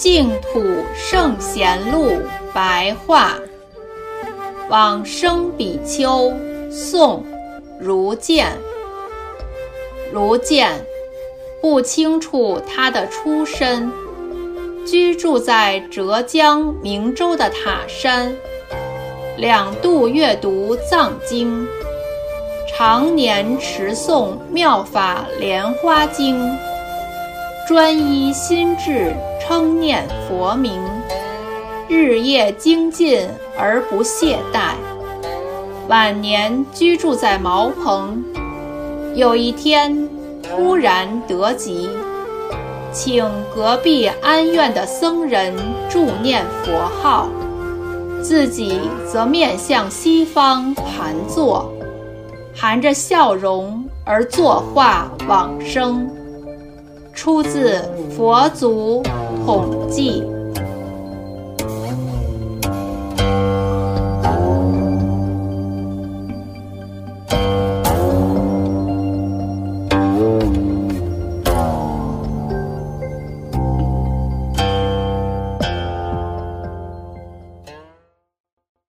净土圣贤录白话，往生比丘，宋，如见。如见，不清楚他的出身，居住在浙江明州的塔山，两度阅读藏经，常年持诵妙法莲花经，专一心智。称念佛名，日夜精进而不懈怠。晚年居住在茅棚，有一天突然得疾，请隔壁安院的僧人助念佛号，自己则面向西方盘坐，含着笑容而作画往生。出自佛祖。统计。